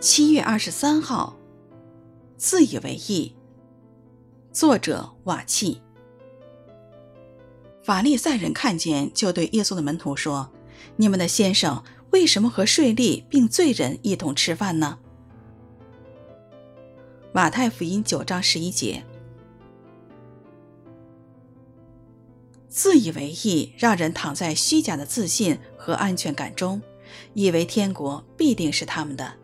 七月二十三号，自以为意。作者瓦契。法利赛人看见，就对耶稣的门徒说：“你们的先生为什么和税吏并罪人一同吃饭呢？”马太福音九章十一节。自以为意，让人躺在虚假的自信和安全感中，以为天国必定是他们的。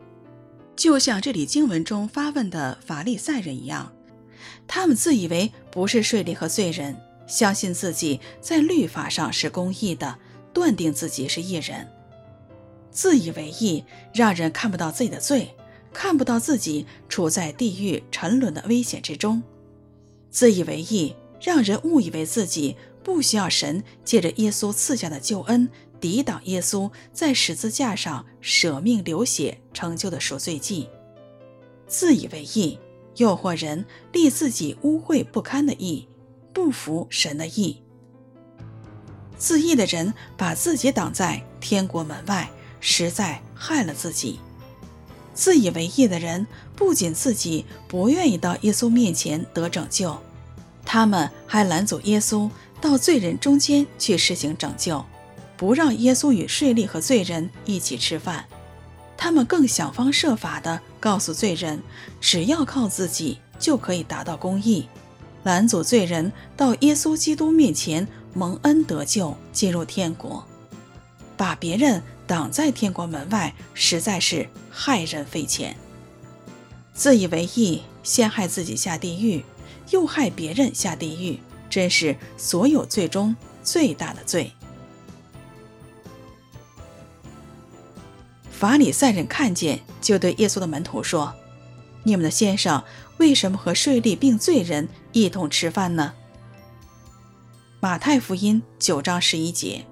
就像这里经文中发问的法利赛人一样，他们自以为不是税吏和罪人，相信自己在律法上是公义的，断定自己是义人。自以为义，让人看不到自己的罪，看不到自己处在地狱沉沦的危险之中。自以为义，让人误以为自己不需要神借着耶稣赐下的救恩。抵挡耶稣在十字架上舍命流血成就的赎罪祭，自以为义，诱惑人立自己污秽不堪的义，不服神的义。自义的人把自己挡在天国门外，实在害了自己。自以为义的人不仅自己不愿意到耶稣面前得拯救，他们还拦阻耶稣到罪人中间去施行拯救。不让耶稣与税吏和罪人一起吃饭，他们更想方设法地告诉罪人，只要靠自己就可以达到公义，拦阻罪人到耶稣基督面前蒙恩得救，进入天国，把别人挡在天国门外，实在是害人匪浅。自以为意，先害自己下地狱，又害别人下地狱，真是所有罪中最大的罪。法利赛人看见，就对耶稣的门徒说：“你们的先生为什么和税吏并罪人一同吃饭呢？”马太福音九章十一节。